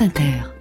France Inter.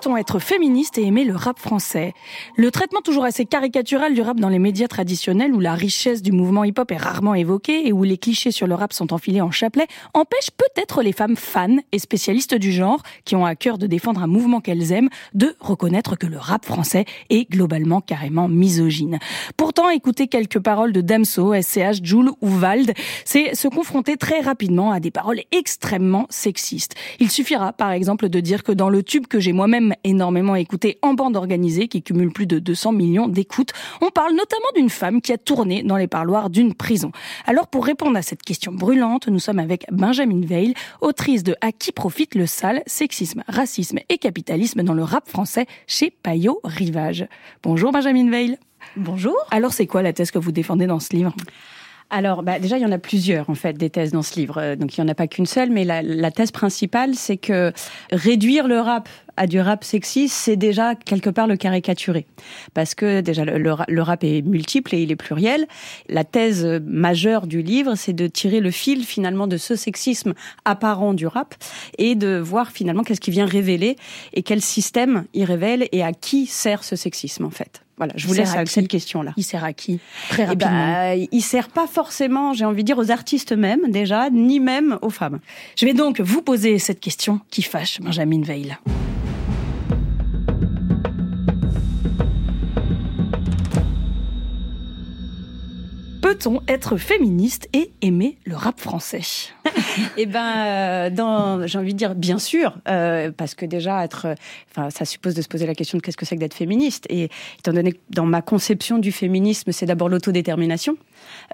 Peut-on être féministe et aimer le rap français? Le traitement toujours assez caricatural du rap dans les médias traditionnels où la richesse du mouvement hip-hop est rarement évoquée et où les clichés sur le rap sont enfilés en chapelet empêche peut-être les femmes fans et spécialistes du genre qui ont à cœur de défendre un mouvement qu'elles aiment de reconnaître que le rap français est globalement carrément misogyne. Pourtant, écouter quelques paroles de Damso, SCH, Joule ou Vald, c'est se confronter très rapidement à des paroles extrêmement sexistes. Il suffira par exemple de dire que dans le tube que j'ai moi-même énormément écouté en bande organisée qui cumule plus de 200 millions d'écoutes. On parle notamment d'une femme qui a tourné dans les parloirs d'une prison. Alors pour répondre à cette question brûlante, nous sommes avec Benjamin Veil, autrice de À qui profite le sale, sexisme, racisme et capitalisme dans le rap français chez Payot Rivage. Bonjour Benjamin Veil. Bonjour. Alors c'est quoi la thèse que vous défendez dans ce livre? Alors, bah, déjà, il y en a plusieurs, en fait, des thèses dans ce livre. Euh, donc, il n'y en a pas qu'une seule, mais la, la thèse principale, c'est que réduire le rap à du rap sexiste, c'est déjà quelque part le caricaturer. Parce que déjà, le, le, rap est multiple et il est pluriel. La thèse majeure du livre, c'est de tirer le fil finalement de ce sexisme apparent du rap et de voir finalement qu'est-ce qui vient révéler et quel système il révèle et à qui sert ce sexisme en fait. Voilà, je vous laisse avec cette question-là. Il sert à qui Très eh ben, rapidement. il sert pas forcément, j'ai envie de dire, aux artistes même déjà, ni même aux femmes. Je vais donc vous poser cette question qui fâche Benjamin Veil. Peut-on être féministe et aimer le rap français Eh ben, euh, j'ai envie de dire bien sûr, euh, parce que déjà être, enfin, ça suppose de se poser la question de qu'est-ce que c'est que d'être féministe. Et étant donné que dans ma conception du féminisme, c'est d'abord l'autodétermination.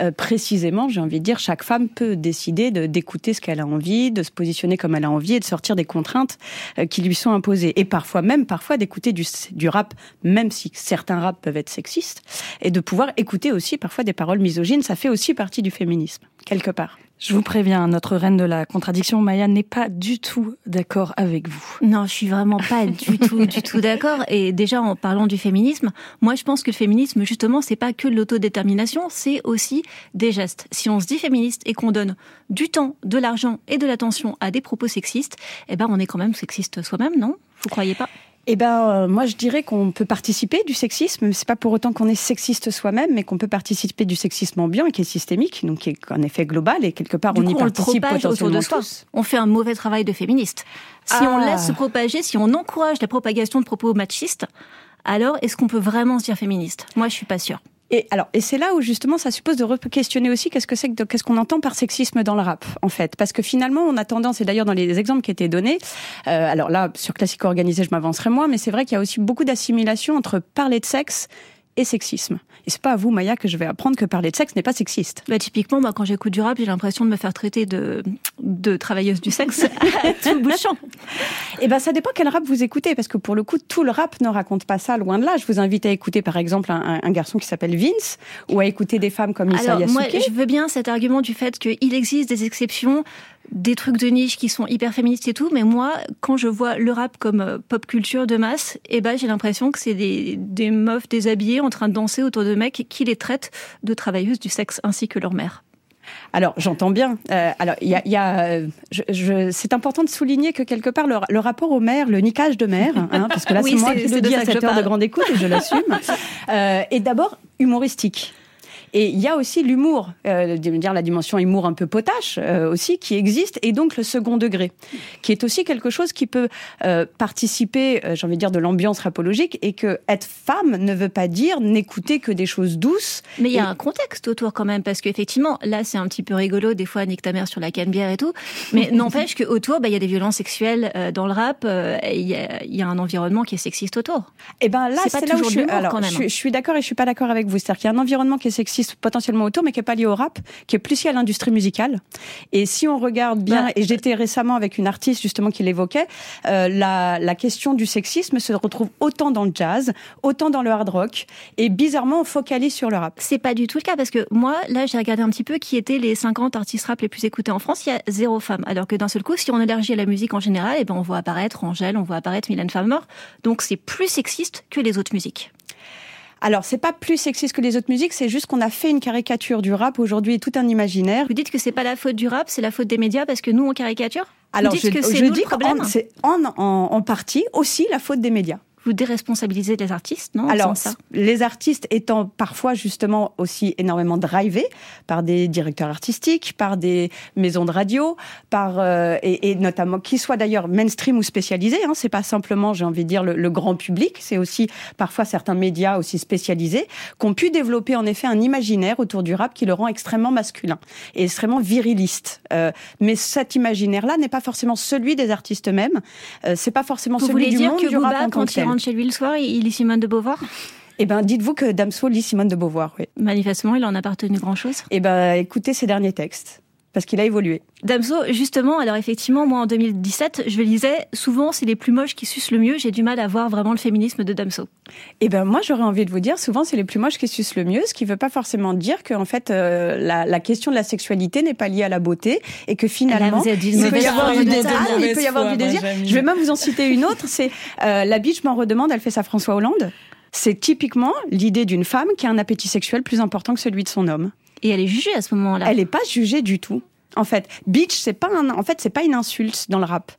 Euh, précisément, j'ai envie de dire, chaque femme peut décider de, d'écouter ce qu'elle a envie, de se positionner comme elle a envie et de sortir des contraintes euh, qui lui sont imposées. Et parfois même, parfois d'écouter du, du rap, même si certains rap peuvent être sexistes, et de pouvoir écouter aussi parfois des paroles misogynes ça fait aussi partie du féminisme, quelque part. Je vous préviens, notre reine de la contradiction, Maya, n'est pas du tout d'accord avec vous. Non, je suis vraiment pas du tout, du tout d'accord. Et déjà, en parlant du féminisme, moi, je pense que le féminisme, justement, c'est pas que l'autodétermination, c'est aussi des gestes. Si on se dit féministe et qu'on donne du temps, de l'argent et de l'attention à des propos sexistes, eh ben, on est quand même sexiste soi-même, non? Vous croyez pas? Eh ben, euh, moi, je dirais qu'on peut participer du sexisme. C'est pas pour autant qu'on est sexiste soi-même, mais qu'on peut participer du sexisme ambiant qui est systémique, donc qui est en effet global et quelque part on y participe potentiellement de tous. On fait un mauvais travail de féministe. Si on ah. laisse se propager, si on encourage la propagation de propos machistes, alors est-ce qu'on peut vraiment se dire féministe? Moi, je suis pas sûre. Et alors, et c'est là où justement ça suppose de questionner aussi qu'est-ce que c'est que qu'est-ce qu'on entend par sexisme dans le rap, en fait, parce que finalement on a tendance, et d'ailleurs dans les exemples qui étaient donnés, euh, alors là sur classique organisé je m'avancerai moins, mais c'est vrai qu'il y a aussi beaucoup d'assimilation entre parler de sexe et sexisme. Et c'est pas à vous, Maya, que je vais apprendre que parler de sexe n'est pas sexiste. Bah, typiquement, moi, quand j'écoute du rap, j'ai l'impression de me faire traiter de, de travailleuse du sexe à tout. Et eh ben, ça dépend quel rap vous écoutez, parce que pour le coup, tout le rap ne raconte pas ça, loin de là. Je vous invite à écouter, par exemple, un, un garçon qui s'appelle Vince, ou à écouter des femmes comme Issa Alors, moi, je veux bien cet argument du fait qu'il existe des exceptions des trucs de niche qui sont hyper féministes et tout, mais moi, quand je vois le rap comme euh, pop culture de masse, eh ben, j'ai l'impression que c'est des, des meufs déshabillées en train de danser autour de mecs qui les traitent de travailleuses du sexe ainsi que leur mère. Alors, j'entends bien. Euh, alors, il y a, y a euh, je, je, c'est important de souligner que quelque part le, le, rapport au maire, le niquage de maire, hein, parce que là, c'est moi qui le dis à cette heure de grande écoute et je l'assume, euh, est d'abord humoristique. Et il y a aussi l'humour, euh, dire la dimension humour un peu potache euh, aussi, qui existe, et donc le second degré, qui est aussi quelque chose qui peut euh, participer, euh, j'ai envie de dire, de l'ambiance rapologique, et que être femme ne veut pas dire n'écouter que des choses douces. Mais il y a un contexte autour quand même, parce qu'effectivement, là c'est un petit peu rigolo, des fois nique ta mère sur la canne bière et tout, mais n'empêche qu'autour, bah, il y a des violences sexuelles euh, dans le rap, il y, a, y, a un environnement qui est sexiste autour. Et eh ben là, c'est là où je suis, alors, je, je suis d'accord et je suis pas d'accord avec vous. C'est-à-dire qu'il y a un environnement qui est sexiste potentiellement autour, mais qui est pas lié au rap, qui est plus lié à l'industrie musicale. Et si on regarde bien, et j'étais récemment avec une artiste justement qui l'évoquait, euh, la, la question du sexisme se retrouve autant dans le jazz, autant dans le hard rock, et bizarrement on focalise sur le rap. C'est pas du tout le cas parce que moi, là, j'ai regardé un petit peu qui étaient les 50 artistes rap les plus écoutés en France. Il y a zéro femme, alors que d'un seul coup, si on élargit la musique en général, et eh ben on voit apparaître Angèle, on voit apparaître Mylène Farmer. Donc c'est plus sexiste que les autres musiques. Alors, c'est pas plus sexiste que les autres musiques, c'est juste qu'on a fait une caricature du rap aujourd'hui, tout un imaginaire. Vous dites que c'est pas la faute du rap, c'est la faute des médias parce que nous on caricature? Alors, je, que je dis que c'est en, en, en partie aussi la faute des médias vous déresponsabilisez les artistes, non Alors, les artistes étant parfois justement aussi énormément drivés par des directeurs artistiques, par des maisons de radio, par euh, et, notamment qui soient d'ailleurs mainstream ou spécialisés. Hein, c'est pas simplement, j'ai envie de dire, le, grand public. C'est aussi parfois certains médias aussi spécialisés qui ont pu développer en effet un imaginaire autour du rap qui le rend extrêmement masculin et extrêmement viriliste. Euh, mais cet imaginaire-là n'est pas forcément celui des artistes mêmes. Euh, c'est pas forcément celui du monde du rap en tant que chez lui le soir, il lit Simone de Beauvoir? Eh ben, dites-vous que Damso lit Simone de Beauvoir, oui. Manifestement, il en a pas retenu grand-chose. Eh ben, écoutez ses derniers textes parce qu'il a évolué. Damso, justement, alors effectivement, moi en 2017, je lisais souvent c'est les plus moches qui sucent le mieux. J'ai du mal à voir vraiment le féminisme de Damso. Eh ben moi, j'aurais envie de vous dire souvent c'est les plus moches qui sucent le mieux, ce qui ne veut pas forcément dire que en fait euh, la, question de la question n'est pas liée à la beauté et que finalement il peut y avoir du désir. Il peut y avoir du désir. Je vais même vous en citer une autre. C'est euh, la biche m'en redemande. Elle fait ça François Hollande. C'est typiquement l'idée d'une femme qui a un appétit sexuel plus important que celui de son homme. Et elle est jugée à ce moment-là. Elle n'est pas jugée du tout. En fait, bitch, c'est pas un, en fait, c'est pas une insulte dans le rap.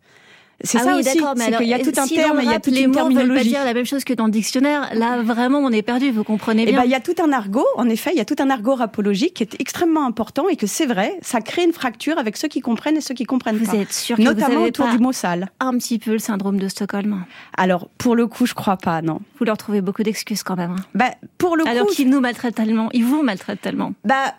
C'est ah ça aussi, c'est qu'il y a tout un terme, il y a toute les une terminologie. Veulent pas dire la même chose que dans le dictionnaire. Là, vraiment, on est perdu. Vous comprenez eh bien. ben, il y a tout un argot. En effet, il y a tout un argot rapologique qui est extrêmement important et que c'est vrai, ça crée une fracture avec ceux qui comprennent et ceux qui comprennent vous pas. Vous êtes sûr que notamment vous avez autour du mot sale. Un petit peu le syndrome de Stockholm. Alors, pour le coup, je crois pas, non. Vous leur trouvez beaucoup d'excuses quand même. Hein. Bah, pour le Alors coup, qu'ils nous maltraitent tellement, ils vous maltraitent tellement. Bah,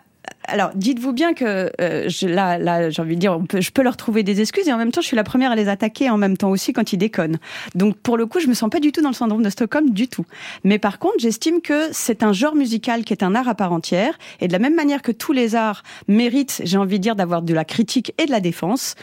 alors, dites-vous bien que euh, je, là, là, j'ai envie de dire, je peux leur trouver des excuses et en même temps, je suis la première à les attaquer en même temps aussi quand ils déconnent. Donc, pour le coup, je me sens pas du tout dans le syndrome de Stockholm du tout. Mais par contre, j'estime que c'est un genre musical qui est un art à part entière et de la même manière que tous les arts méritent, j'ai envie de dire, d'avoir de la critique et de la défense,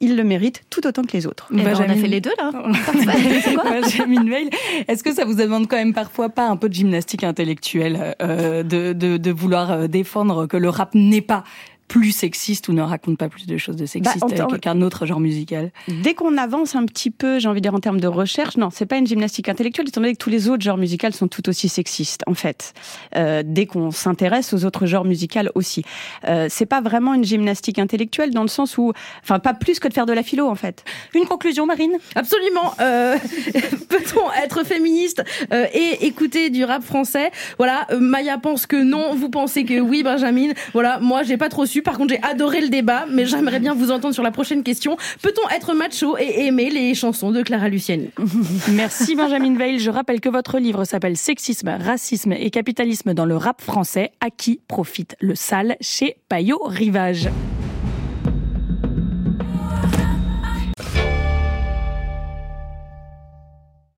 il le mérite tout autant que les autres. Eh ben, on a fait les deux là. est-ce que ça vous demande quand même parfois pas un peu de gymnastique intellectuelle euh, de, de, de, vouloir euh, défendre que le rap n'est pas plus sexiste ou ne raconte pas plus de choses de sexiste bah, qu'un autre genre musical Dès qu'on avance un petit peu, j'ai envie de dire en termes de recherche, non, c'est pas une gymnastique intellectuelle, étant donné que tous les autres genres musicaux sont tout aussi sexistes, en fait. Euh, dès qu'on s'intéresse aux autres genres musicaux aussi. Euh, c'est pas vraiment une gymnastique intellectuelle dans le sens où, enfin, pas plus que de faire de la philo, en fait. Une conclusion, Marine? Absolument. Euh, Peut-on être féministe euh, et écouter du rap français? Voilà, euh, Maya pense que non, vous pensez que oui, Benjamin. Voilà, moi j'ai pas trop su par contre, j'ai adoré le débat, mais j'aimerais bien vous entendre sur la prochaine question. Peut-on être macho et aimer les chansons de Clara Luciani Merci Benjamin Veil. Je rappelle que votre livre s'appelle Sexisme, racisme et capitalisme dans le rap français. À qui profite le sale chez Payot Rivage?